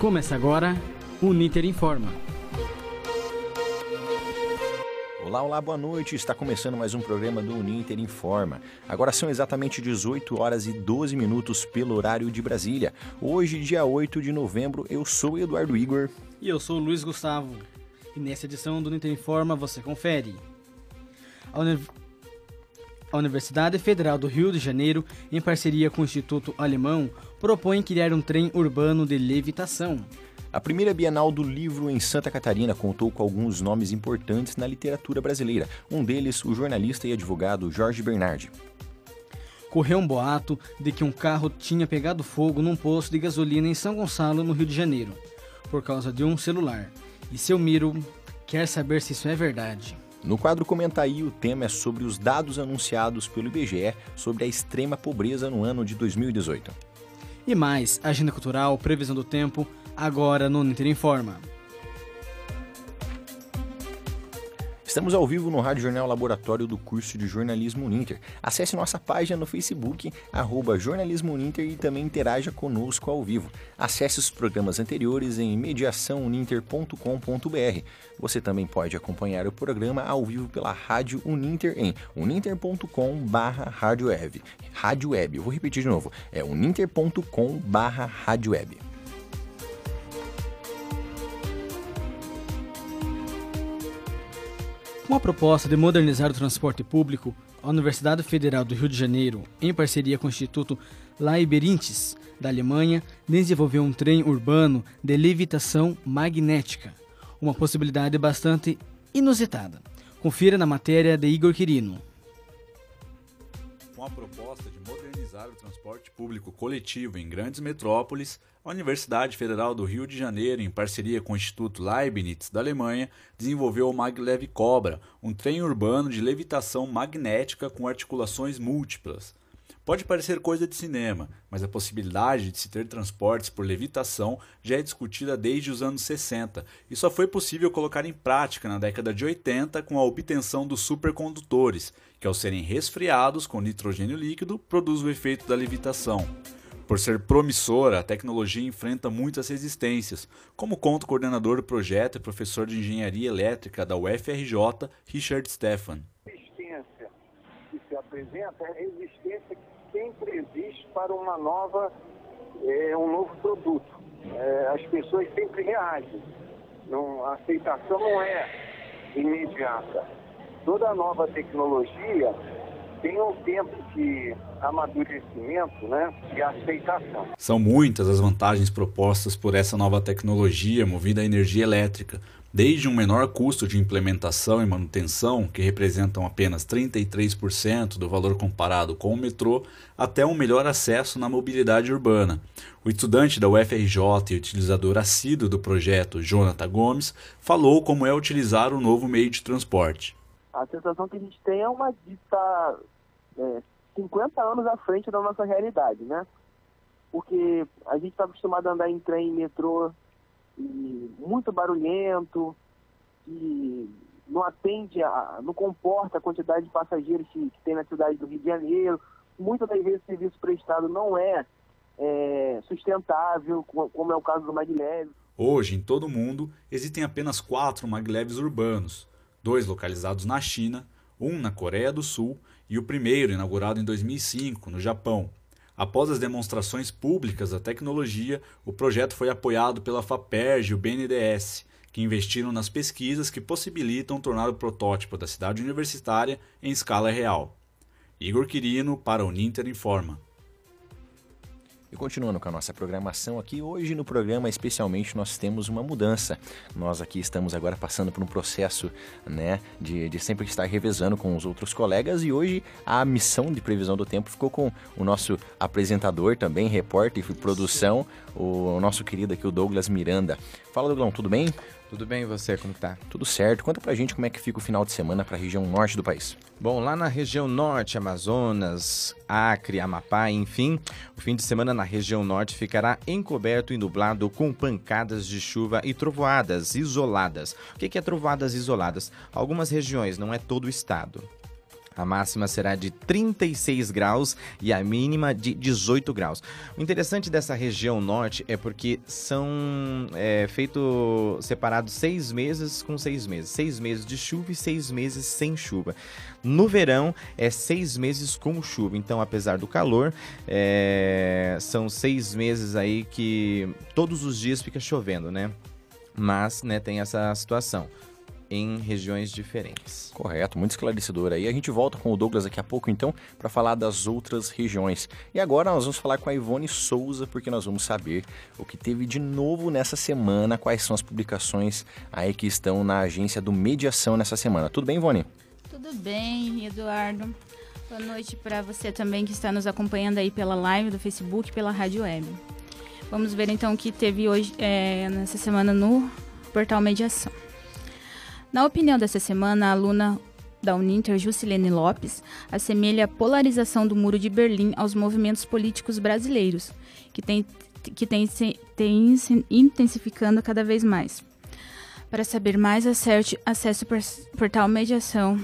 Começa agora o Niter Informa. Olá, olá, boa noite. Está começando mais um programa do Uninter Informa. Agora são exatamente 18 horas e 12 minutos pelo horário de Brasília. Hoje, dia 8 de novembro, eu sou Eduardo Igor. E eu sou o Luiz Gustavo. E nessa edição do Uninter Informa você confere. A. a Universidade Federal do Rio de Janeiro, em parceria com o Instituto Alemão, propõe criar um trem urbano de levitação. A primeira Bienal do Livro em Santa Catarina contou com alguns nomes importantes na literatura brasileira, um deles o jornalista e advogado Jorge Bernardi. Correu um boato de que um carro tinha pegado fogo num posto de gasolina em São Gonçalo, no Rio de Janeiro, por causa de um celular. E seu Miro quer saber se isso é verdade. No quadro Comenta aí, o tema é sobre os dados anunciados pelo IBGE sobre a extrema pobreza no ano de 2018. E mais, agenda cultural, previsão do tempo, agora no Ninter Informa. Estamos ao vivo no Rádio Jornal Laboratório do curso de Jornalismo Uninter. Acesse nossa página no Facebook, arroba Jornalismo Uninter e também interaja conosco ao vivo. Acesse os programas anteriores em mediaçãouninter.com.br. Você também pode acompanhar o programa ao vivo pela Rádio Uninter em uninter.com barra Rádio Web. Rádio Web, vou repetir de novo, é uninter.com barra Rádio Web. Com a proposta de modernizar o transporte público, a Universidade Federal do Rio de Janeiro, em parceria com o Instituto Leibniz da Alemanha, desenvolveu um trem urbano de levitação magnética, uma possibilidade bastante inusitada. Confira na matéria de Igor Quirino. Com a proposta transporte público coletivo em grandes metrópoles, a Universidade Federal do Rio de Janeiro, em parceria com o Instituto Leibniz da Alemanha, desenvolveu o Maglev Cobra, um trem urbano de levitação magnética com articulações múltiplas. Pode parecer coisa de cinema, mas a possibilidade de se ter transportes por levitação já é discutida desde os anos 60 e só foi possível colocar em prática na década de 80 com a obtenção dos supercondutores, que ao serem resfriados com nitrogênio líquido produz o efeito da levitação. Por ser promissora, a tecnologia enfrenta muitas resistências, como conta o coordenador do projeto e professor de engenharia elétrica da UFRJ, Richard Stefan. A resistência que se apresenta é a resistência que sempre existe para uma nova, é, um novo produto. É, as pessoas sempre reagem. Não, a aceitação não é imediata. Toda nova tecnologia tem um tempo de amadurecimento né, e aceitação. São muitas as vantagens propostas por essa nova tecnologia movida a energia elétrica, desde um menor custo de implementação e manutenção, que representam apenas 33% do valor comparado com o metrô, até um melhor acesso na mobilidade urbana. O estudante da UFRJ e utilizador assíduo do projeto, Jonathan Gomes, falou como é utilizar o novo meio de transporte. A sensação que a gente tem é uma de é, 50 anos à frente da nossa realidade, né? Porque a gente está acostumado a andar em trem, metrô, e muito barulhento, e não atende, a, não comporta a quantidade de passageiros que, que tem na cidade do Rio de Janeiro. Muitas das vezes o serviço prestado não é, é sustentável, como é o caso do Maglev. Hoje, em todo o mundo, existem apenas quatro maglevs urbanos, dois localizados na China, um na Coreia do Sul e o primeiro inaugurado em 2005, no Japão. Após as demonstrações públicas da tecnologia, o projeto foi apoiado pela FAPERJ e o BNDES, que investiram nas pesquisas que possibilitam tornar o protótipo da cidade universitária em escala real. Igor Quirino para o Ninter Informa. E continuando com a nossa programação aqui, hoje no programa especialmente nós temos uma mudança. Nós aqui estamos agora passando por um processo né, de, de sempre estar revezando com os outros colegas e hoje a missão de previsão do tempo ficou com o nosso apresentador também, repórter e produção, o nosso querido aqui, o Douglas Miranda. Fala, Douglão, tudo bem? Tudo bem e você, como tá? Tudo certo. Conta pra gente como é que fica o final de semana para a região norte do país. Bom, lá na região norte, Amazonas, Acre, Amapá, enfim, o fim de semana na região norte ficará encoberto e nublado com pancadas de chuva e trovoadas isoladas. O que é trovoadas isoladas? Algumas regiões, não é todo o estado. A máxima será de 36 graus e a mínima de 18 graus. O interessante dessa região norte é porque são é, feito separados seis meses com seis meses. Seis meses de chuva e seis meses sem chuva. No verão é seis meses com chuva. Então, apesar do calor, é, são seis meses aí que todos os dias fica chovendo, né? Mas né, tem essa situação em regiões diferentes. Correto, muito esclarecedor aí. A gente volta com o Douglas daqui a pouco, então, para falar das outras regiões. E agora nós vamos falar com a Ivone Souza, porque nós vamos saber o que teve de novo nessa semana, quais são as publicações aí que estão na agência do Mediação nessa semana. Tudo bem, Ivone? Tudo bem, Eduardo. Boa noite para você também que está nos acompanhando aí pela live do Facebook, pela Rádio Web. Vamos ver então o que teve hoje é, nessa semana no portal Mediação. Na opinião dessa semana, a aluna da Uninter, Juscelene Lopes, assemelha a polarização do Muro de Berlim aos movimentos políticos brasileiros, que tem, que tem, tem intensificando cada vez mais. Para saber mais, acerte, acesse o portal Mediação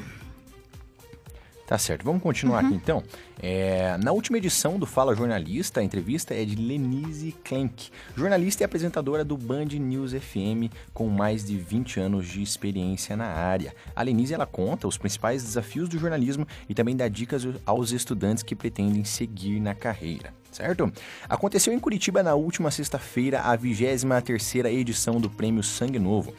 Tá certo, vamos continuar uhum. aqui então. É, na última edição do Fala Jornalista, a entrevista é de Lenise Klenk, jornalista e apresentadora do Band News FM, com mais de 20 anos de experiência na área. A Lenise ela conta os principais desafios do jornalismo e também dá dicas aos estudantes que pretendem seguir na carreira certo? Aconteceu em Curitiba na última sexta-feira a 23ª edição do Prêmio Sangue Novo.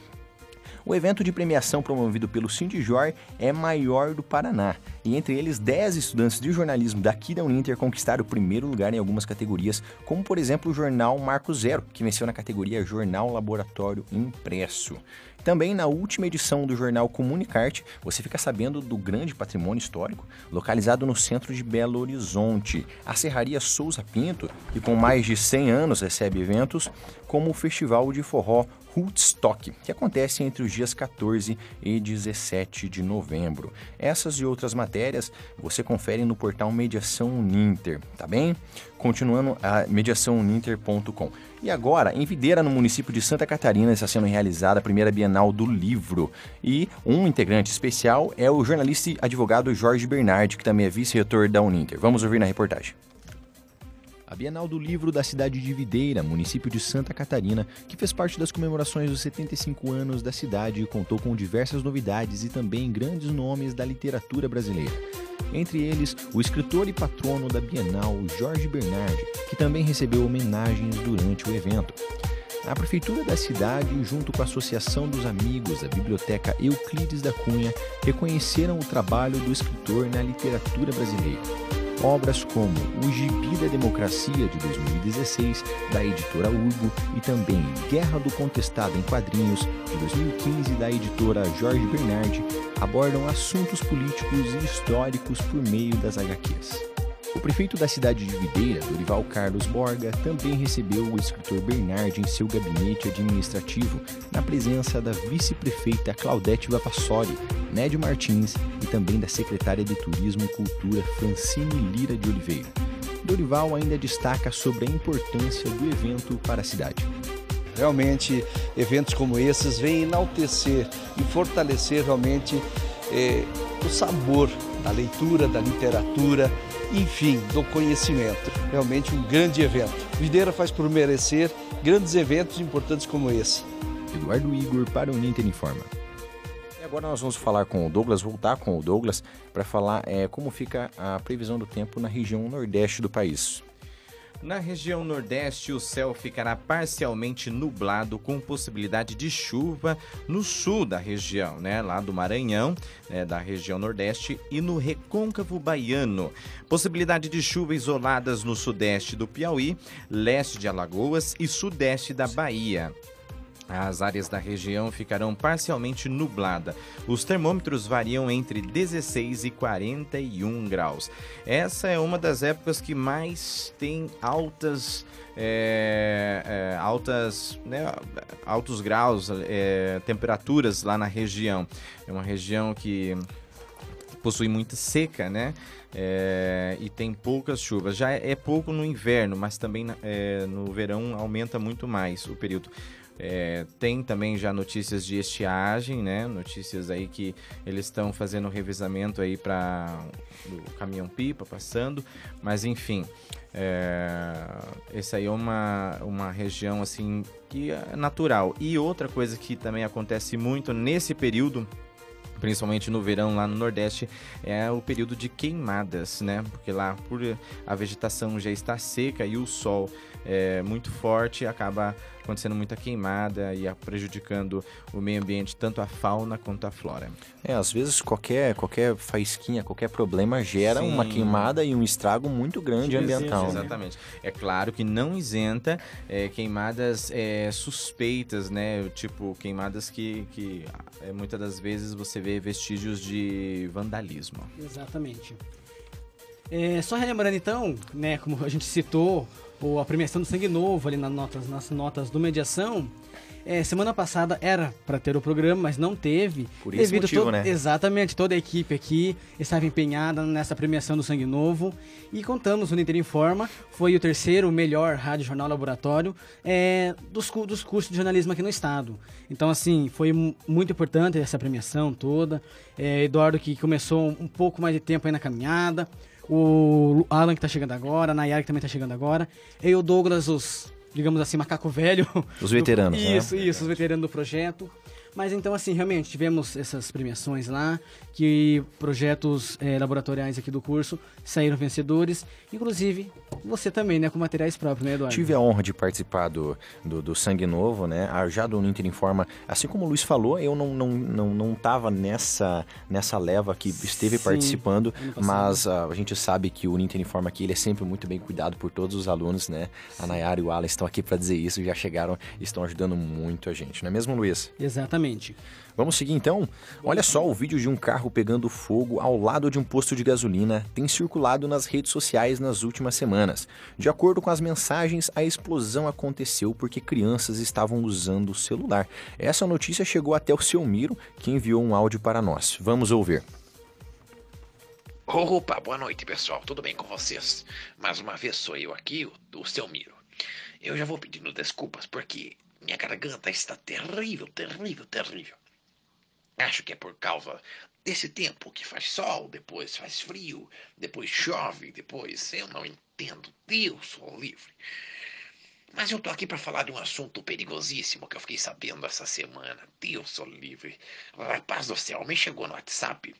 O evento de premiação promovido pelo Sindijor é maior do Paraná, e entre eles 10 estudantes de jornalismo daqui da Uninter conquistaram o primeiro lugar em algumas categorias, como por exemplo o jornal Marco Zero, que venceu na categoria Jornal Laboratório Impresso. Também na última edição do jornal Comunicarte, você fica sabendo do grande patrimônio histórico localizado no centro de Belo Horizonte. A Serraria Souza Pinto, que com mais de 100 anos recebe eventos como o Festival de Forró Hoodstock, que acontece entre os dias 14 e 17 de novembro. Essas e outras matérias você confere no portal Mediação Uninter, tá bem? Continuando a mediaçãouninter.com. E agora, em Videira, no município de Santa Catarina, está sendo realizada a primeira Bienal do Livro. E um integrante especial é o jornalista e advogado Jorge Bernardi, que também é vice-reitor da Uninter. Vamos ouvir na reportagem. A Bienal do Livro da cidade de Videira, município de Santa Catarina, que fez parte das comemorações dos 75 anos da cidade, contou com diversas novidades e também grandes nomes da literatura brasileira. Entre eles, o escritor e patrono da Bienal, Jorge Bernardi, que também recebeu homenagens durante o evento. A Prefeitura da cidade, junto com a Associação dos Amigos da Biblioteca Euclides da Cunha, reconheceram o trabalho do escritor na literatura brasileira. Obras como O Gibi da Democracia de 2016, da editora Urbo, e também Guerra do Contestado em Quadrinhos, de 2015, da editora Jorge Bernardi, abordam assuntos políticos e históricos por meio das HQs. O prefeito da cidade de Videira, Dorival Carlos Borga, também recebeu o escritor Bernard em seu gabinete administrativo, na presença da vice-prefeita Claudete Vavassori, Nédio Martins e também da secretária de Turismo e Cultura Francine Lira de Oliveira. Dorival ainda destaca sobre a importância do evento para a cidade. Realmente, eventos como esses vêm enaltecer e fortalecer realmente eh, o sabor da leitura, da literatura, enfim, do conhecimento. Realmente um grande evento. Videira faz por merecer grandes eventos importantes como esse. Eduardo Igor para o Ninter Informa. E agora nós vamos falar com o Douglas, voltar com o Douglas, para falar é, como fica a previsão do tempo na região nordeste do país. Na região Nordeste, o céu ficará parcialmente nublado, com possibilidade de chuva no sul da região, né? Lá do Maranhão, né? da região Nordeste, e no recôncavo baiano. Possibilidade de chuva isoladas no sudeste do Piauí, leste de Alagoas e sudeste da Bahia. As áreas da região ficarão parcialmente nubladas. Os termômetros variam entre 16 e 41 graus. Essa é uma das épocas que mais tem altas, é, é, altas, né, altos graus, é, temperaturas lá na região. É uma região que possui muita seca, né? É, e tem poucas chuvas. Já é pouco no inverno, mas também é, no verão aumenta muito mais o período. É, tem também já notícias de estiagem, né? Notícias aí que eles estão fazendo revisamento aí para o caminhão pipa passando, mas enfim, é, esse aí é uma, uma região assim que é natural. E outra coisa que também acontece muito nesse período principalmente no verão lá no Nordeste, é o período de queimadas, né? Porque lá por a vegetação já está seca e o sol é muito forte, acaba acontecendo muita queimada e prejudicando o meio ambiente, tanto a fauna quanto a flora. É, às vezes qualquer, qualquer faísquinha, qualquer problema gera Sim. uma queimada e um estrago muito grande Sim, ambiental. Né? Exatamente. Né? É claro que não isenta é, queimadas é, suspeitas, né? Tipo, queimadas que, que é, muitas das vezes você vê vestígios de vandalismo. Exatamente. É, só relembrando então, né, como a gente citou, a premiação do Sangue Novo ali nas notas, nas notas do Mediação. É, semana passada era para ter o programa, mas não teve. Por esse motivo, to... né? Exatamente, toda a equipe aqui estava empenhada nessa premiação do Sangue Novo. E contamos, o Ninter Informa foi o terceiro melhor rádio jornal laboratório é, dos, dos cursos de jornalismo aqui no estado. Então, assim, foi muito importante essa premiação toda. É, Eduardo que começou um pouco mais de tempo aí na caminhada o Alan que tá chegando agora, a Nayara que também tá chegando agora, e o Douglas, os, digamos assim, macaco velho. Os veteranos, do, Isso, né? isso, os veteranos do projeto. Mas então, assim, realmente, tivemos essas premiações lá, que projetos é, laboratoriais aqui do curso saíram vencedores. Inclusive, você também, né, com materiais próprios, né, Eduardo? Tive a honra de participar do, do, do Sangue Novo, né, já do Ninter Informa. Assim como o Luiz falou, eu não, não, não, não tava nessa, nessa leva que esteve Sim, participando, mas uh, a gente sabe que o Ninter Informa aqui, ele é sempre muito bem cuidado por todos os alunos, né? Sim. A Nayara e o Alan estão aqui para dizer isso, já chegaram e estão ajudando muito a gente, não é mesmo, Luiz? Exatamente. Vamos seguir então? Olha só, o vídeo de um carro pegando fogo ao lado de um posto de gasolina tem circulado nas redes sociais nas últimas semanas. De acordo com as mensagens, a explosão aconteceu porque crianças estavam usando o celular. Essa notícia chegou até o seu Miro, que enviou um áudio para nós. Vamos ouvir. Opa, boa noite pessoal, tudo bem com vocês? Mais uma vez sou eu aqui, o, o seu Miro. Eu já vou pedindo desculpas porque minha garganta está terrível, terrível, terrível. Acho que é por causa desse tempo que faz sol, depois faz frio, depois chove, depois eu não entendo. Deus sou livre. Mas eu tô aqui para falar de um assunto perigosíssimo que eu fiquei sabendo essa semana. Deus sou livre. Rapaz do céu, me chegou no WhatsApp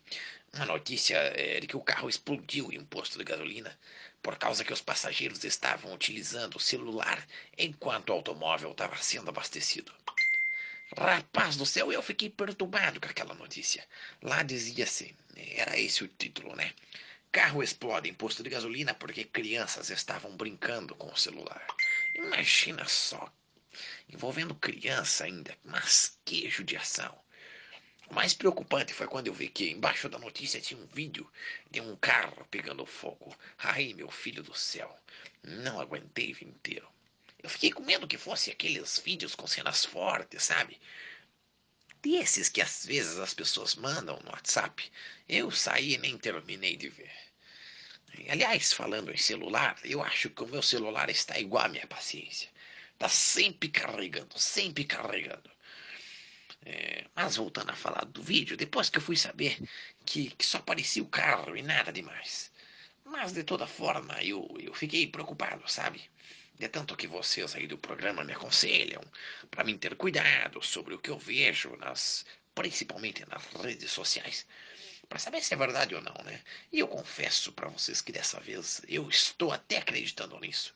uma notícia é, de que o carro explodiu em um posto de gasolina por causa que os passageiros estavam utilizando o celular enquanto o automóvel estava sendo abastecido. Rapaz do céu, eu fiquei perturbado com aquela notícia. Lá dizia assim, era esse o título, né? Carro explode em posto de gasolina porque crianças estavam brincando com o celular. Imagina só, envolvendo criança ainda, mas que judiação. O mais preocupante foi quando eu vi que embaixo da notícia tinha um vídeo de um carro pegando fogo. Ai, meu filho do céu, não aguentei o inteiro. Eu fiquei com medo que fosse aqueles vídeos com cenas fortes, sabe? Desses que às vezes as pessoas mandam no WhatsApp. Eu saí e nem terminei de ver. Aliás, falando em celular, eu acho que o meu celular está igual à minha paciência. Está sempre carregando, sempre carregando. É, mas voltando a falar do vídeo, depois que eu fui saber que, que só aparecia o carro e nada demais. Mas de toda forma, eu, eu fiquei preocupado, sabe? De tanto que vocês aí do programa me aconselham para mim ter cuidado sobre o que eu vejo nas principalmente nas redes sociais, para saber se é verdade ou não, né? E eu confesso para vocês que dessa vez eu estou até acreditando nisso.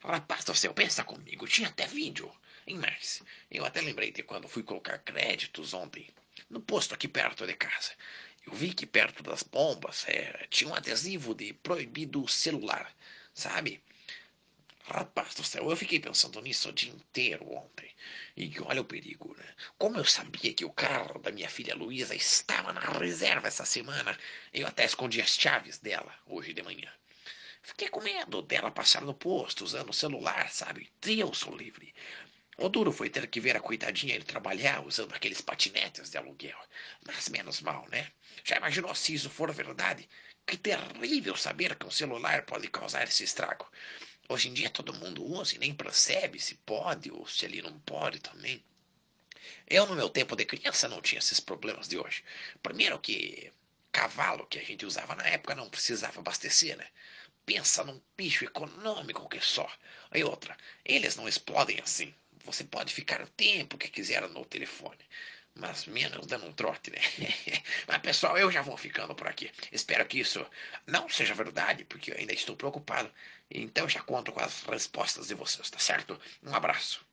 Rapaz do céu, pensa comigo, tinha até vídeo em mais, eu até lembrei de quando fui colocar créditos ontem, no posto aqui perto de casa. Eu vi que perto das bombas é, tinha um adesivo de proibido celular, sabe? Rapaz do céu, eu fiquei pensando nisso o dia inteiro ontem. E olha o perigo, né? Como eu sabia que o carro da minha filha Luísa estava na reserva essa semana, eu até escondi as chaves dela hoje de manhã. Fiquei com medo dela passar no posto usando o celular, sabe? Deus o livre. O duro foi ter que ver a coitadinha ir trabalhar usando aqueles patinetes de aluguel. Mas menos mal, né? Já imaginou se isso for verdade? Que terrível saber que um celular pode causar esse estrago. Hoje em dia todo mundo usa e nem percebe se pode ou se ele não pode também. Eu, no meu tempo de criança, não tinha esses problemas de hoje. Primeiro que cavalo que a gente usava na época não precisava abastecer, né? Pensa num bicho econômico que só. E outra, eles não explodem assim. Você pode ficar o tempo que quiser no telefone. Mas menos dando um trote, né? Mas pessoal, eu já vou ficando por aqui. Espero que isso não seja verdade, porque eu ainda estou preocupado. Então já conto com as respostas de vocês, tá certo? Um abraço.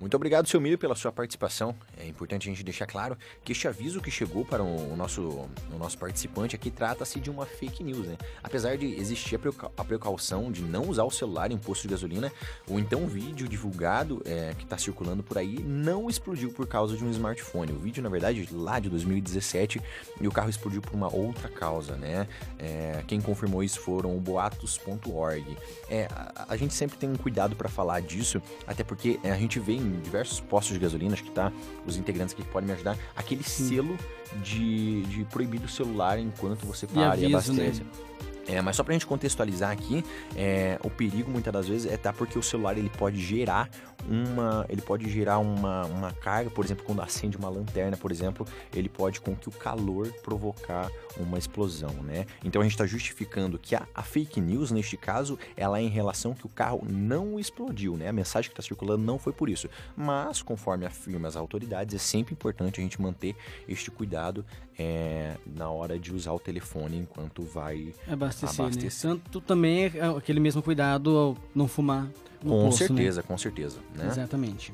Muito obrigado, seu Mir, pela sua participação. É importante a gente deixar claro que este aviso que chegou para o nosso, o nosso participante aqui trata-se de uma fake news, né? Apesar de existir a precaução de não usar o celular em posto de gasolina, ou então o vídeo divulgado é, que está circulando por aí não explodiu por causa de um smartphone. O vídeo, na verdade, lá de 2017 e o carro explodiu por uma outra causa, né? É, quem confirmou isso foram o boatos.org. É, a, a, gente sempre tem um cuidado para falar disso, até porque é, a gente vê em diversos postos de gasolina, acho que tá os integrantes aqui que podem me ajudar, aquele Sim. selo de, de proibido celular enquanto você para e, aviso, e abastece. Né? É, mas só pra gente contextualizar aqui, é, o perigo muitas das vezes é tá porque o celular ele pode gerar uma, ele pode gerar uma, uma carga, por exemplo, quando acende uma lanterna, por exemplo, ele pode com que o calor provocar uma explosão, né? Então a gente está justificando que a, a, fake news neste caso, ela é em relação que o carro não explodiu, né? A mensagem que está circulando não foi por isso, mas conforme afirma as autoridades, é sempre importante a gente manter este cuidado é, na hora de usar o telefone enquanto vai abastecer. Né? abastecer. Né? Tanto também é aquele mesmo cuidado ao não fumar. Com poço, certeza, né? com certeza. Né? Exatamente.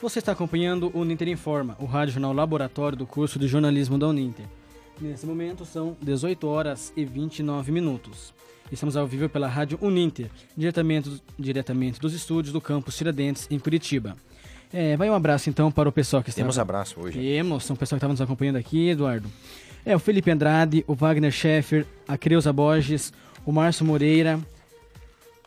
Você está acompanhando o Uninter Informa, o rádio jornal laboratório do curso de jornalismo da Uninter. Nesse momento são 18 horas e 29 minutos. Estamos ao vivo pela Rádio Uninter, diretamente, diretamente dos estúdios do campus Tiradentes, em Curitiba. É, vai um abraço então para o pessoal que está. Temos abraço hoje. Temos, são o pessoal que estava nos acompanhando aqui, Eduardo. É, o Felipe Andrade, o Wagner Scheffer, a Creuza Borges, o Márcio Moreira.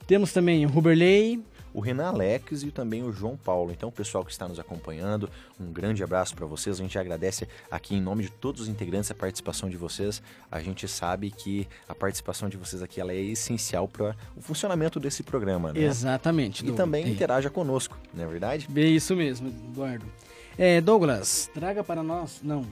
Temos também o Ruberley, o Renan Alex e também o João Paulo. Então, pessoal que está nos acompanhando, um grande abraço para vocês. A gente agradece aqui em nome de todos os integrantes a participação de vocês. A gente sabe que a participação de vocês aqui ela é essencial para o funcionamento desse programa, né? Exatamente. E também interaja conosco, não é verdade? É isso mesmo, Eduardo. É, Douglas, traga para nós. Não,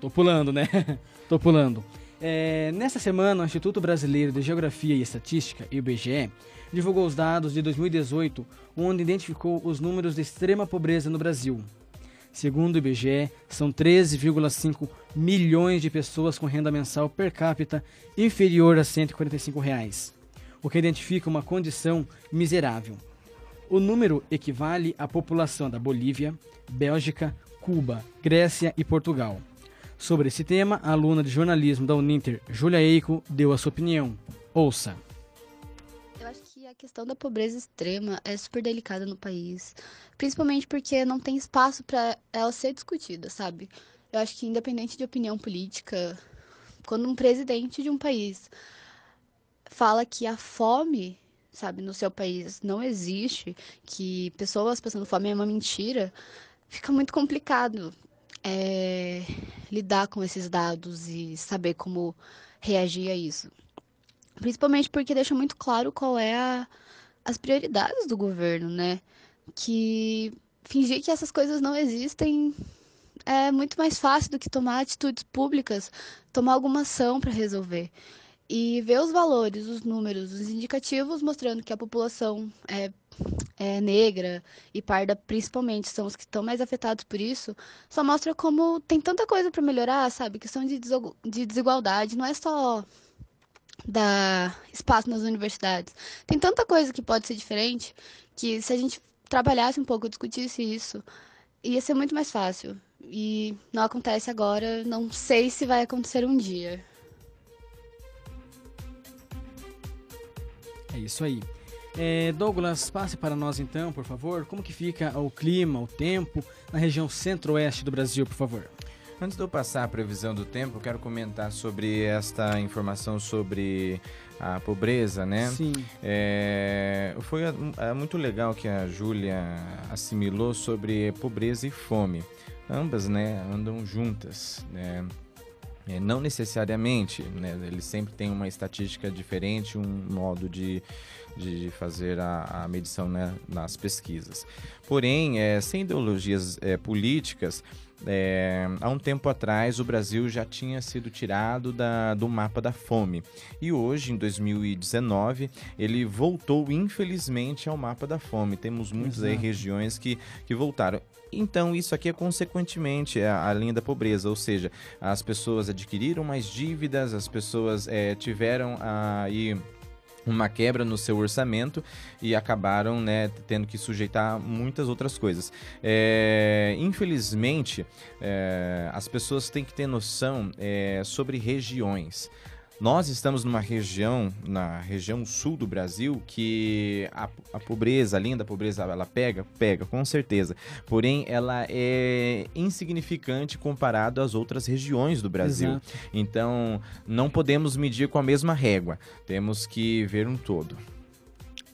tô pulando, né? tô pulando. É, nesta semana, o Instituto Brasileiro de Geografia e Estatística, IBGE, divulgou os dados de 2018, onde identificou os números de extrema pobreza no Brasil. Segundo o IBGE, são 13,5 milhões de pessoas com renda mensal per capita inferior a 145 reais, o que identifica uma condição miserável. O número equivale à população da Bolívia, Bélgica, Cuba, Grécia e Portugal. Sobre esse tema, a aluna de jornalismo da Uninter, Julia Eico, deu a sua opinião. Ouça a questão da pobreza extrema é super delicada no país, principalmente porque não tem espaço para ela ser discutida, sabe? Eu acho que independente de opinião política, quando um presidente de um país fala que a fome, sabe, no seu país não existe, que pessoas passando fome é uma mentira, fica muito complicado é, lidar com esses dados e saber como reagir a isso. Principalmente porque deixa muito claro qual é a, as prioridades do governo, né? Que fingir que essas coisas não existem é muito mais fácil do que tomar atitudes públicas, tomar alguma ação para resolver. E ver os valores, os números, os indicativos mostrando que a população é, é negra e parda, principalmente, são os que estão mais afetados por isso, só mostra como tem tanta coisa para melhorar, sabe? Questão de, de desigualdade, não é só dar espaço nas universidades. Tem tanta coisa que pode ser diferente que se a gente trabalhasse um pouco, discutisse isso, ia ser muito mais fácil. E não acontece agora, não sei se vai acontecer um dia. É isso aí. É, Douglas, passe para nós então, por favor, como que fica o clima, o tempo na região centro-oeste do Brasil, por favor. Antes de eu passar a previsão do tempo, eu quero comentar sobre esta informação sobre a pobreza, né? Sim. É, foi é muito legal que a Júlia assimilou sobre pobreza e fome. Ambas, né, andam juntas, né? É, não necessariamente, né? Ele sempre tem uma estatística diferente, um modo de, de fazer a, a medição né, nas pesquisas. Porém, é, sem ideologias é, políticas, é, há um tempo atrás, o Brasil já tinha sido tirado da, do mapa da fome. E hoje, em 2019, ele voltou, infelizmente, ao mapa da fome. Temos muitas aí, regiões que, que voltaram. Então, isso aqui é consequentemente a, a, linha da pobreza, ou seja, as pessoas adquiriram mais dívidas, as pessoas é, tiveram aí. A, uma quebra no seu orçamento e acabaram né, tendo que sujeitar muitas outras coisas. É, infelizmente, é, as pessoas têm que ter noção é, sobre regiões. Nós estamos numa região, na região sul do Brasil, que a, a, pobreza, a linha da pobreza, ela pega? Pega, com certeza. Porém, ela é insignificante comparado às outras regiões do Brasil. Exato. Então, não podemos medir com a mesma régua. Temos que ver um todo.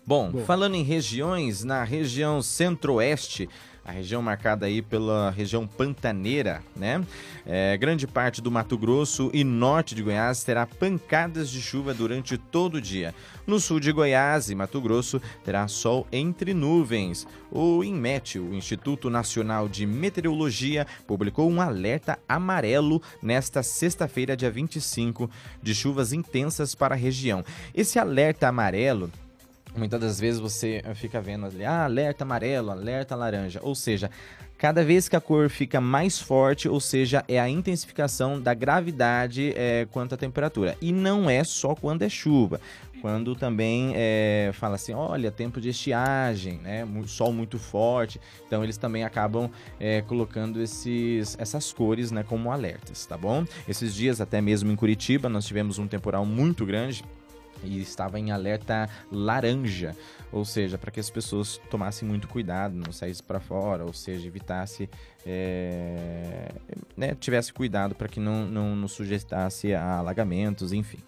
Bom, Bom. falando em regiões, na região centro-oeste, a região marcada aí pela região pantaneira, né? É, grande parte do Mato Grosso e norte de Goiás terá pancadas de chuva durante todo o dia. No sul de Goiás e Mato Grosso terá sol entre nuvens. O INMET, o Instituto Nacional de Meteorologia, publicou um alerta amarelo nesta sexta-feira, dia 25, de chuvas intensas para a região. Esse alerta amarelo Muitas das vezes você fica vendo ali, ah, alerta amarelo, alerta laranja. Ou seja, cada vez que a cor fica mais forte, ou seja, é a intensificação da gravidade é, quanto à temperatura. E não é só quando é chuva. Quando também é, fala assim, olha, tempo de estiagem, né? Sol muito forte. Então eles também acabam é, colocando esses, essas cores né, como alertas, tá bom? Esses dias, até mesmo em Curitiba, nós tivemos um temporal muito grande e estava em alerta laranja, ou seja, para que as pessoas tomassem muito cuidado, não saíssem para fora, ou seja, evitasse, é, né, tivesse cuidado para que não, não nos sujeitasse a alagamentos, enfim.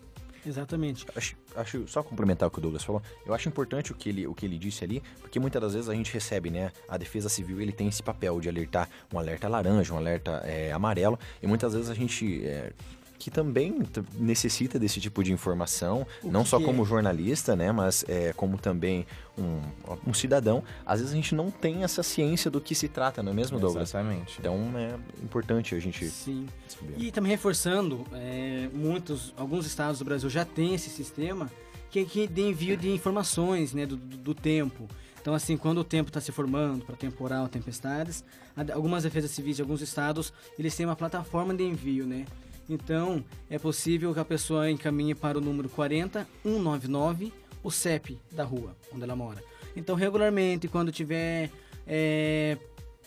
Exatamente. Acho, acho, só complementar o que o Douglas falou, eu acho importante o que, ele, o que ele disse ali, porque muitas das vezes a gente recebe, né? A Defesa Civil ele tem esse papel de alertar um alerta laranja, um alerta é, amarelo, e muitas vezes a gente é, que também necessita desse tipo de informação, o não só como é? jornalista, né, mas é, como também um, um, cidadão. Às vezes a gente não tem essa ciência do que se trata, não é mesmo, Douglas? Exatamente. Então é importante a gente Sim. Saber. E também reforçando, é, muitos, alguns estados do Brasil já têm esse sistema que, que de envio de informações, né, do, do, tempo. Então, assim, quando o tempo está se formando para temporal, tempestades, algumas defesas civis de alguns estados, eles têm uma plataforma de envio, né? Então, é possível que a pessoa encaminhe para o número 40199, o CEP da rua onde ela mora. Então, regularmente, quando tiver é,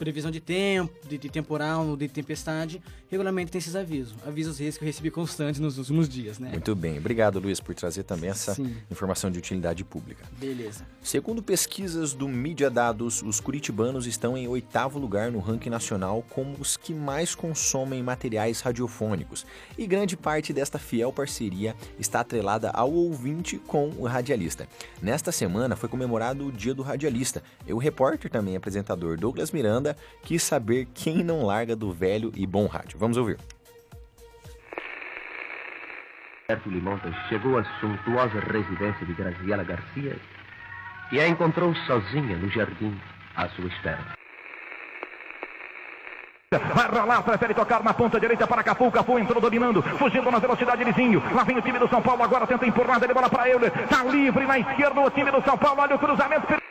previsão de tempo, de, de, temporal, de tempestade, regularmente tem esses avisos. Avisos esses que eu recebi constantes nos últimos dias, né? Muito bem. Obrigado, Luiz, por trazer também essa Sim. informação de utilidade pública. Beleza. Segundo pesquisas do Mídia Dados, os curitibanos estão em oitavo lugar no ranking nacional como os que mais consomem materiais radiofônicos. E grande parte desta fiel parceria está atrelada ao ouvinte com o radialista. Nesta semana foi comemorado o Dia do Radialista. E o repórter também apresentador Douglas Miranda quis saber quem não larga do velho e bom rádio. Vamos ouvir. Limontas chegou à suntuosa residência de Graziela Garcia e a encontrou sozinha no jardim à sua espera. Vai rolar, prefere tocar na ponta direita para Cafu. Cafu entrou dominando, fugindo na velocidade de Zinho. Lá vem o time do São Paulo, agora tenta empurrar de bola para ele. Tá livre na esquerda o time do São Paulo. Olha o cruzamento.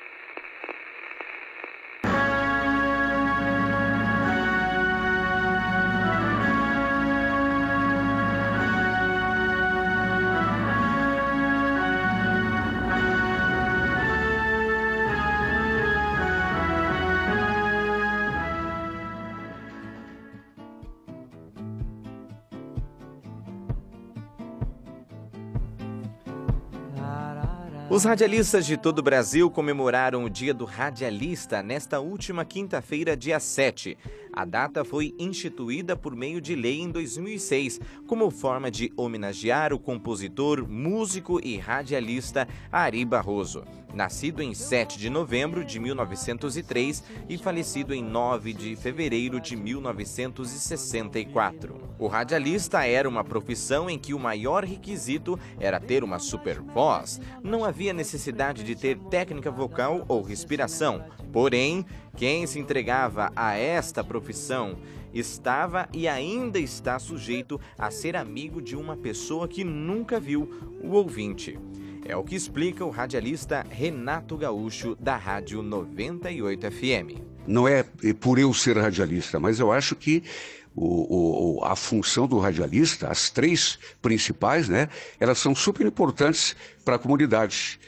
Os radialistas de todo o Brasil comemoraram o Dia do Radialista nesta última quinta-feira, dia 7. A data foi instituída por meio de lei em 2006, como forma de homenagear o compositor, músico e radialista Ari Barroso. Nascido em 7 de novembro de 1903 e falecido em 9 de fevereiro de 1964. O radialista era uma profissão em que o maior requisito era ter uma super voz. Não havia necessidade de ter técnica vocal ou respiração. Porém, quem se entregava a esta profissão estava e ainda está sujeito a ser amigo de uma pessoa que nunca viu o ouvinte. É o que explica o radialista Renato Gaúcho, da Rádio 98 FM. Não é por eu ser radialista, mas eu acho que o, o, a função do radialista, as três principais, né, elas são super importantes para a comunidade.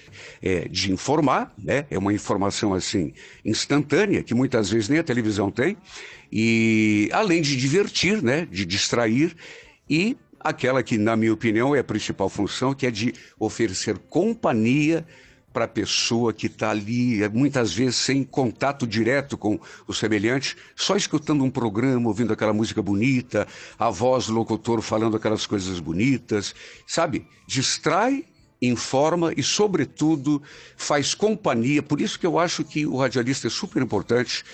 É, de informar, né, é uma informação assim instantânea, que muitas vezes nem a televisão tem, e além de divertir, né, de distrair e aquela que, na minha opinião, é a principal função, que é de oferecer companhia para a pessoa que está ali, muitas vezes sem contato direto com o semelhante, só escutando um programa, ouvindo aquela música bonita, a voz do locutor falando aquelas coisas bonitas, sabe? Distrai, informa e, sobretudo, faz companhia. Por isso que eu acho que o radialista é super importante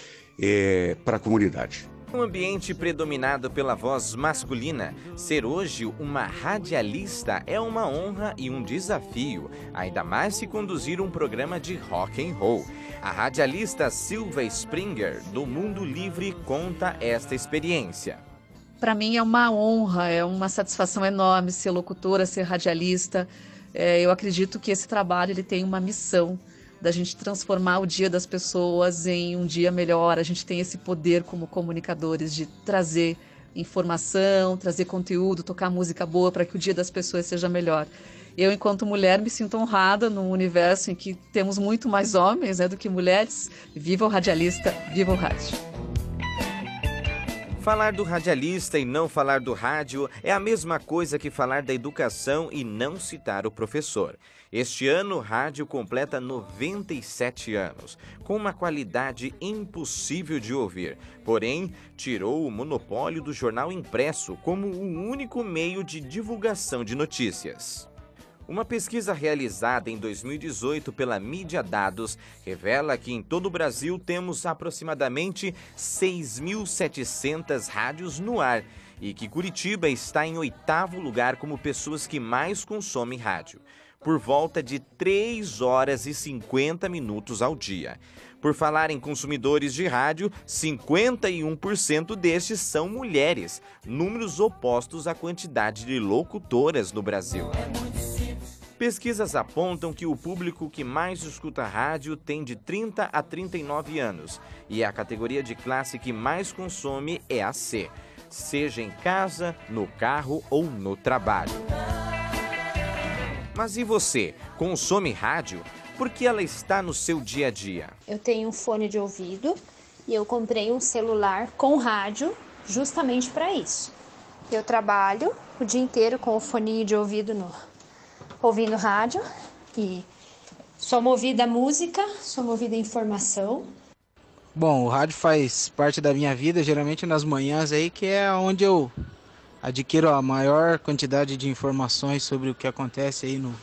é, para a comunidade. Um ambiente predominado pela voz masculina, ser hoje uma radialista é uma honra e um desafio, ainda mais se conduzir um programa de rock and roll. A radialista Silva Springer, do Mundo Livre, conta esta experiência. Para mim é uma honra, é uma satisfação enorme ser locutora, ser radialista. É, eu acredito que esse trabalho ele tem uma missão da gente transformar o dia das pessoas em um dia melhor. A gente tem esse poder como comunicadores de trazer informação, trazer conteúdo, tocar música boa para que o dia das pessoas seja melhor. Eu, enquanto mulher, me sinto honrada num universo em que temos muito mais homens né, do que mulheres. Viva o radialista, viva o rádio. Falar do radialista e não falar do rádio é a mesma coisa que falar da educação e não citar o professor. Este ano, o rádio completa 97 anos, com uma qualidade impossível de ouvir. Porém, tirou o monopólio do jornal impresso como o único meio de divulgação de notícias. Uma pesquisa realizada em 2018 pela Mídia Dados revela que em todo o Brasil temos aproximadamente 6.700 rádios no ar e que Curitiba está em oitavo lugar como pessoas que mais consomem rádio por volta de 3 horas e 50 minutos ao dia. Por falar em consumidores de rádio, 51% destes são mulheres, números opostos à quantidade de locutoras no Brasil. Pesquisas apontam que o público que mais escuta rádio tem de 30 a 39 anos e a categoria de classe que mais consome é a C, seja em casa, no carro ou no trabalho. Mas e você? Consome rádio? Por que ela está no seu dia a dia? Eu tenho um fone de ouvido e eu comprei um celular com rádio justamente para isso. Eu trabalho o dia inteiro com o fone de ouvido no ouvindo rádio e sou movida a música, sou movida a informação. Bom, o rádio faz parte da minha vida, geralmente nas manhãs aí, que é onde eu adquiro a maior quantidade de informações sobre o que acontece aí no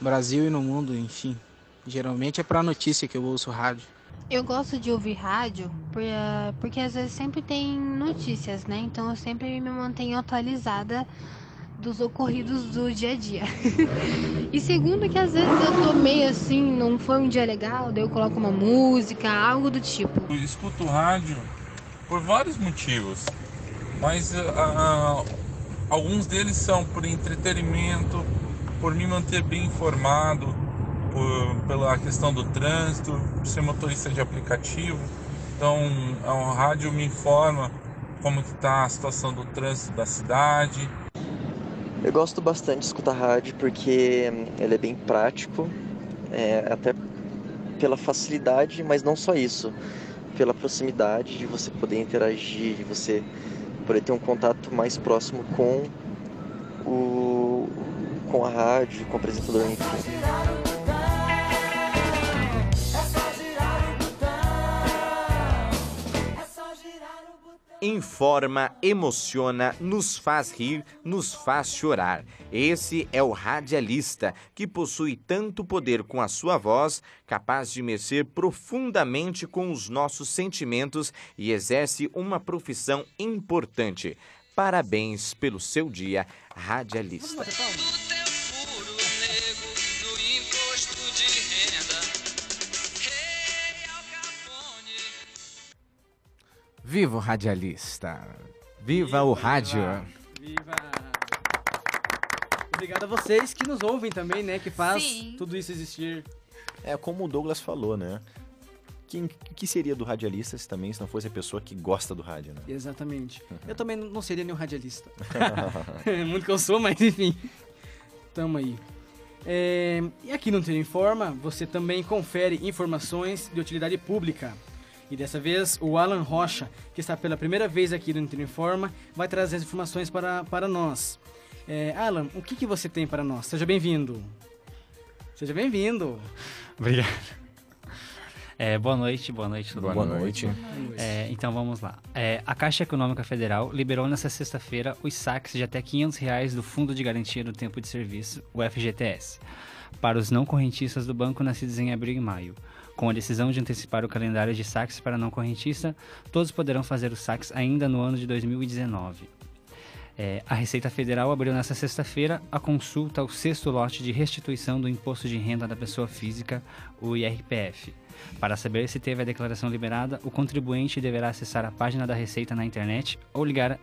Brasil e no mundo, enfim. Geralmente é para notícia que eu ouço rádio. Eu gosto de ouvir rádio porque às vezes sempre tem notícias, né? Então eu sempre me mantenho atualizada dos ocorridos do dia a dia. e segundo que às vezes eu tô meio assim, não foi um dia legal, daí eu coloco uma música, algo do tipo. Eu escuto rádio por vários motivos mas uh, alguns deles são por entretenimento, por me manter bem informado, por, pela questão do trânsito, ser motorista de aplicativo. Então a rádio me informa como está a situação do trânsito da cidade. Eu gosto bastante de escutar rádio porque ele é bem prático, é, até pela facilidade, mas não só isso, pela proximidade de você poder interagir, de você poder ter um contato mais próximo com o com a rádio, com o apresentador, enfim. Informa, emociona, nos faz rir, nos faz chorar. Esse é o radialista, que possui tanto poder com a sua voz, capaz de mexer profundamente com os nossos sentimentos e exerce uma profissão importante. Parabéns pelo seu dia, radialista. Viva o radialista! Viva, o rádio! Viva! Obrigado a vocês que nos ouvem também, né? Que faz Sim. tudo isso existir. É como o Douglas falou, né? Quem, o que seria do radialista se também se não fosse a pessoa que gosta do rádio, né? Exatamente. Eu também não seria nenhum radialista. É Muito que eu sou, mas enfim. Tamo aí. É, e aqui no Tiro Informa, você também confere informações de utilidade pública. E dessa vez, o Alan Rocha, que está pela primeira vez aqui no Informa, vai trazer as informações para, para nós. É, Alan, o que, que você tem para nós? Seja bem-vindo. Seja bem-vindo. Obrigado. É, boa noite, boa noite todo Boa mundo. noite. Boa noite. É, então vamos lá. É, a Caixa Econômica Federal liberou nesta sexta-feira os saques de até 500 reais do Fundo de Garantia do Tempo de Serviço, o FGTS, para os não correntistas do banco nascidos em abril e maio. Com a decisão de antecipar o calendário de saques para não correntista, todos poderão fazer os saques ainda no ano de 2019. É, a Receita Federal abriu nesta sexta-feira a consulta ao sexto lote de restituição do Imposto de Renda da Pessoa Física, o IRPF. Para saber se teve a declaração liberada, o contribuinte deverá acessar a página da Receita na internet ou ligar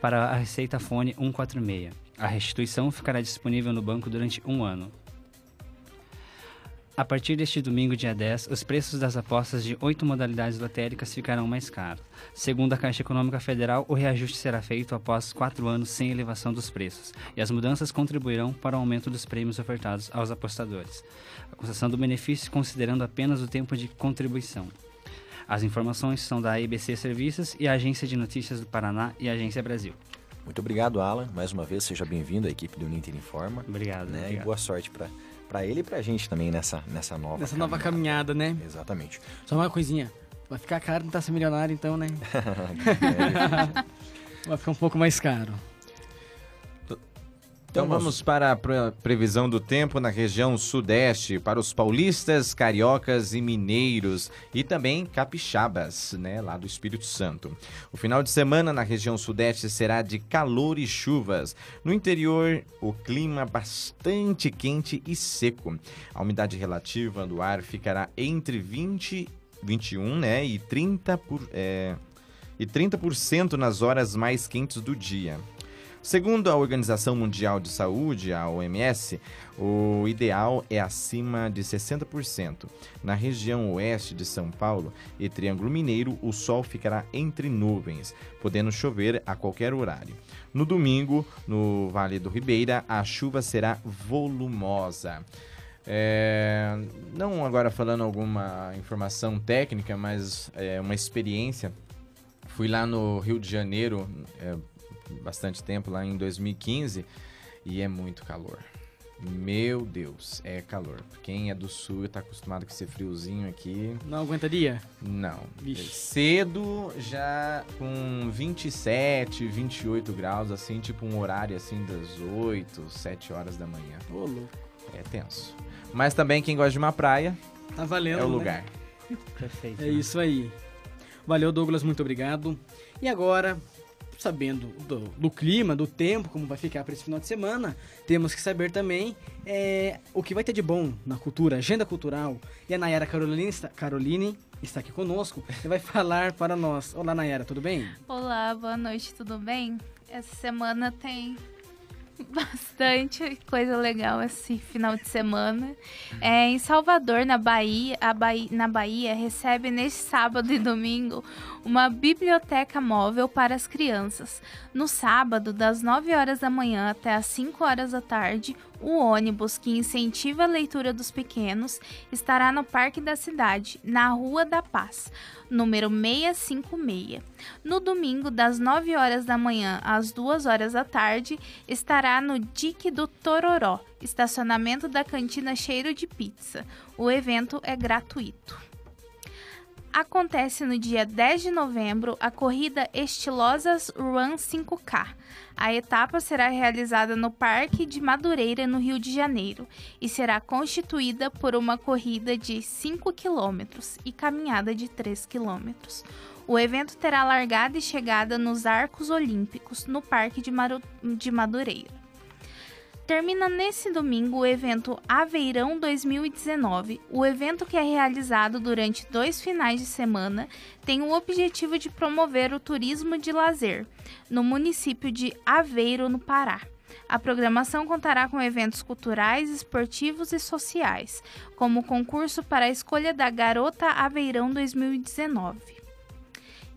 para a Receita Fone 146. A restituição ficará disponível no banco durante um ano. A partir deste domingo, dia 10, os preços das apostas de oito modalidades lotéricas ficarão mais caros. Segundo a Caixa Econômica Federal, o reajuste será feito após quatro anos sem elevação dos preços, e as mudanças contribuirão para o aumento dos prêmios ofertados aos apostadores. A concessão do benefício considerando apenas o tempo de contribuição. As informações são da IBC Serviços e a Agência de Notícias do Paraná e a Agência Brasil. Muito obrigado, Alan. Mais uma vez, seja bem-vindo à equipe do Ninter Informa. Obrigado. Né? E obrigado. boa sorte para para ele e pra gente também nessa, nessa nova Nessa nova caminhada, né? Exatamente. Só uma coisinha. Vai ficar caro tentar ser milionário, então, né? Vai ficar um pouco mais caro. Então vamos para a pre- previsão do tempo na região sudeste, para os paulistas, cariocas e mineiros e também capixabas, né, lá do Espírito Santo. O final de semana na região sudeste será de calor e chuvas. No interior, o clima bastante quente e seco. A umidade relativa do ar ficará entre 20, 21, né, e 30 por, é, e 30% nas horas mais quentes do dia. Segundo a Organização Mundial de Saúde, a OMS, o ideal é acima de 60%. Na região oeste de São Paulo e Triângulo Mineiro, o sol ficará entre nuvens, podendo chover a qualquer horário. No domingo, no Vale do Ribeira, a chuva será volumosa. É, não agora falando alguma informação técnica, mas é, uma experiência. Fui lá no Rio de Janeiro, é, bastante tempo, lá em 2015, e é muito calor. Meu Deus, é calor. Quem é do sul e tá acostumado com esse friozinho aqui. Não aguentaria? Não. Vixe. Cedo, já com 27, 28 graus, assim, tipo um horário assim das 8, 7 horas da manhã. Ô, louco. É tenso. Mas também quem gosta de uma praia, Tá valendo, é o né? lugar. Perfeito. É isso aí. Valeu, Douglas, muito obrigado. E agora, sabendo do, do clima, do tempo, como vai ficar para esse final de semana, temos que saber também é, o que vai ter de bom na cultura, agenda cultural. E a Nayara Caroline está, Caroline está aqui conosco e vai falar para nós. Olá, Nayara, tudo bem? Olá, boa noite, tudo bem? Essa semana tem bastante coisa legal esse final de semana. É, em Salvador, na Bahia, Bahia, na Bahia, recebe neste sábado e domingo uma biblioteca móvel para as crianças. No sábado, das 9 horas da manhã até as 5 horas da tarde, o ônibus que incentiva a leitura dos pequenos estará no Parque da Cidade, na Rua da Paz, número 656. No domingo, das 9 horas da manhã às 2 horas da tarde, estará no Dique do Tororó, estacionamento da cantina Cheiro de Pizza. O evento é gratuito. Acontece no dia 10 de novembro a corrida Estilosas Run 5K. A etapa será realizada no Parque de Madureira, no Rio de Janeiro, e será constituída por uma corrida de 5 km e caminhada de 3 km. O evento terá largada e chegada nos Arcos Olímpicos, no Parque de, Maru de Madureira. Termina nesse domingo o evento Aveirão 2019. O evento, que é realizado durante dois finais de semana, tem o objetivo de promover o turismo de lazer no município de Aveiro, no Pará. A programação contará com eventos culturais, esportivos e sociais, como o concurso para a escolha da Garota Aveirão 2019.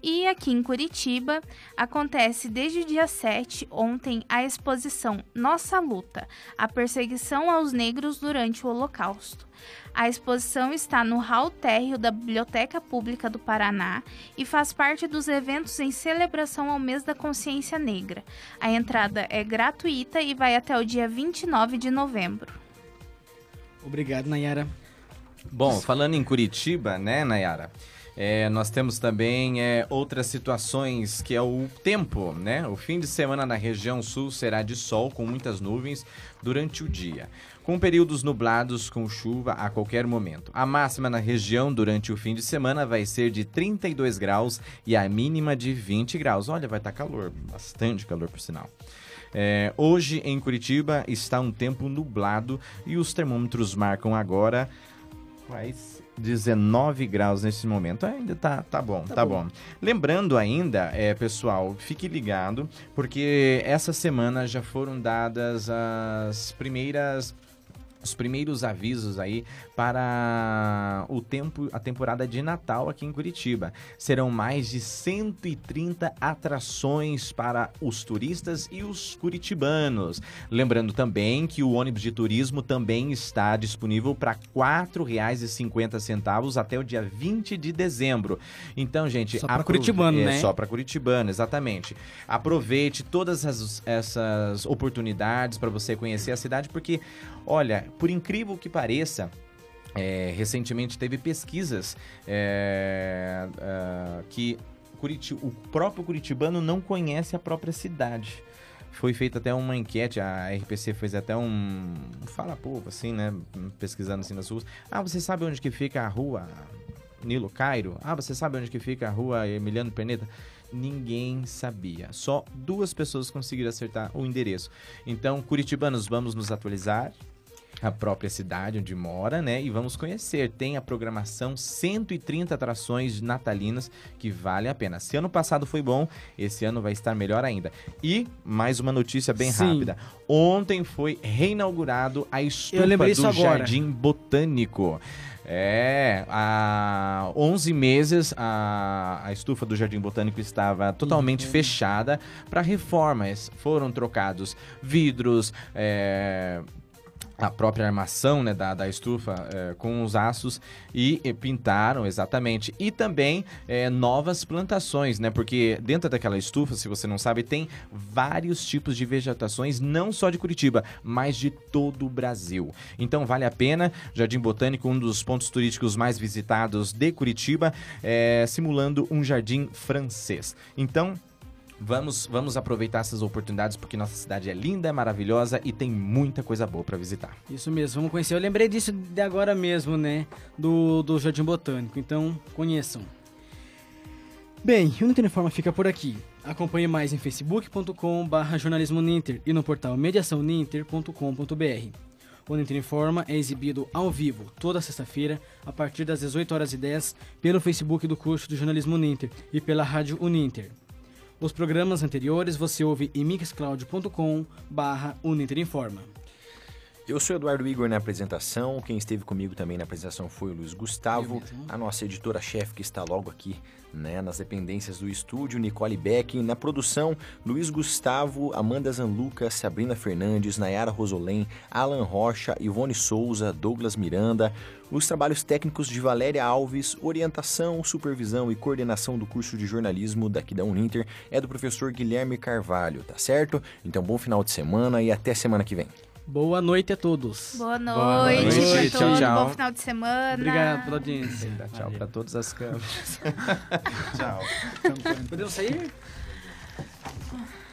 E aqui em Curitiba acontece desde o dia 7, ontem, a exposição Nossa Luta, a perseguição aos negros durante o Holocausto. A exposição está no hall térreo da Biblioteca Pública do Paraná e faz parte dos eventos em celebração ao mês da consciência negra. A entrada é gratuita e vai até o dia 29 de novembro. Obrigado, Nayara. Bom, falando em Curitiba, né, Nayara? É, nós temos também é, outras situações que é o tempo, né? O fim de semana na região sul será de sol com muitas nuvens durante o dia, com períodos nublados com chuva a qualquer momento. A máxima na região durante o fim de semana vai ser de 32 graus e a mínima de 20 graus. Olha, vai estar tá calor, bastante calor por sinal. É, hoje em Curitiba está um tempo nublado e os termômetros marcam agora quais 19 graus nesse momento. Ainda tá, tá bom, tá, tá bom. bom. Lembrando ainda, é, pessoal, fique ligado, porque essa semana já foram dadas as primeiras os primeiros avisos aí para o tempo, a temporada de Natal aqui em Curitiba. Serão mais de 130 atrações para os turistas e os curitibanos. Lembrando também que o ônibus de turismo também está disponível para R$ 4,50 até o dia 20 de dezembro. Então, gente, só para curitibano, é, né? Só para curitibano, exatamente. Aproveite todas as, essas oportunidades para você conhecer a cidade, porque, olha, por incrível que pareça, é, recentemente teve pesquisas é, é, que Curiti o próprio curitibano não conhece a própria cidade. Foi feita até uma enquete, a RPC fez até um fala povo, assim, né? Pesquisando assim nas ruas. Ah, você sabe onde que fica a rua Nilo Cairo? Ah, você sabe onde que fica a rua Emiliano Peneta? Ninguém sabia. Só duas pessoas conseguiram acertar o endereço. Então, curitibanos, vamos nos atualizar a própria cidade onde mora, né? E vamos conhecer. Tem a programação 130 atrações natalinas que vale a pena. Se ano passado foi bom, esse ano vai estar melhor ainda. E mais uma notícia bem Sim. rápida. Ontem foi reinaugurado a estufa do Jardim Botânico. É, há 11 meses a, a estufa do Jardim Botânico estava totalmente uhum. fechada para reformas. Foram trocados vidros, é, a própria armação né, da, da estufa é, com os aços e, e, pintaram exatamente. E também é, novas plantações, né? Porque dentro daquela estufa, se você não sabe, tem vários tipos de vegetações, não só de Curitiba, mas de todo o Brasil. Então vale a pena. Jardim Botânico, um dos pontos turísticos mais visitados de Curitiba, é, simulando um jardim francês. Então Vamos, vamos aproveitar essas oportunidades porque nossa cidade é linda, é maravilhosa e tem muita coisa boa para visitar. Isso mesmo, vamos conhecer. Eu lembrei disso de agora mesmo, né? Do, do Jardim Botânico. Então, conheçam. Bem, o Ninter Informa fica por aqui. Acompanhe mais em facebook.com.br jornalismo Ninter e no portal mediaçãoninter.com.br. O Ninter Informa é exibido ao vivo toda sexta-feira, a partir das 18 horas e 10 pelo Facebook do curso de jornalismo Ninter e pela rádio Uninter. Os programas anteriores você ouve em mixcloud.com barra Uninterinforma. Eu sou Eduardo Igor na apresentação. Quem esteve comigo também na apresentação foi o Luiz Gustavo, a nossa editora-chefe que está logo aqui né, nas dependências do estúdio, Nicole Beck. Na produção, Luiz Gustavo, Amanda Zanluca, Sabrina Fernandes, Nayara Rosolém, Alan Rocha, Ivone Souza, Douglas Miranda. Os trabalhos técnicos de Valéria Alves, orientação, supervisão e coordenação do curso de jornalismo daqui da Uninter é do professor Guilherme Carvalho, tá certo? Então, bom final de semana e até semana que vem. Boa noite a todos. Boa noite, Boa noite. a Tchau, tchau. Bom final de semana. Obrigado pela audiência. Dá tchau para todas as câmeras. tchau. Podemos sair?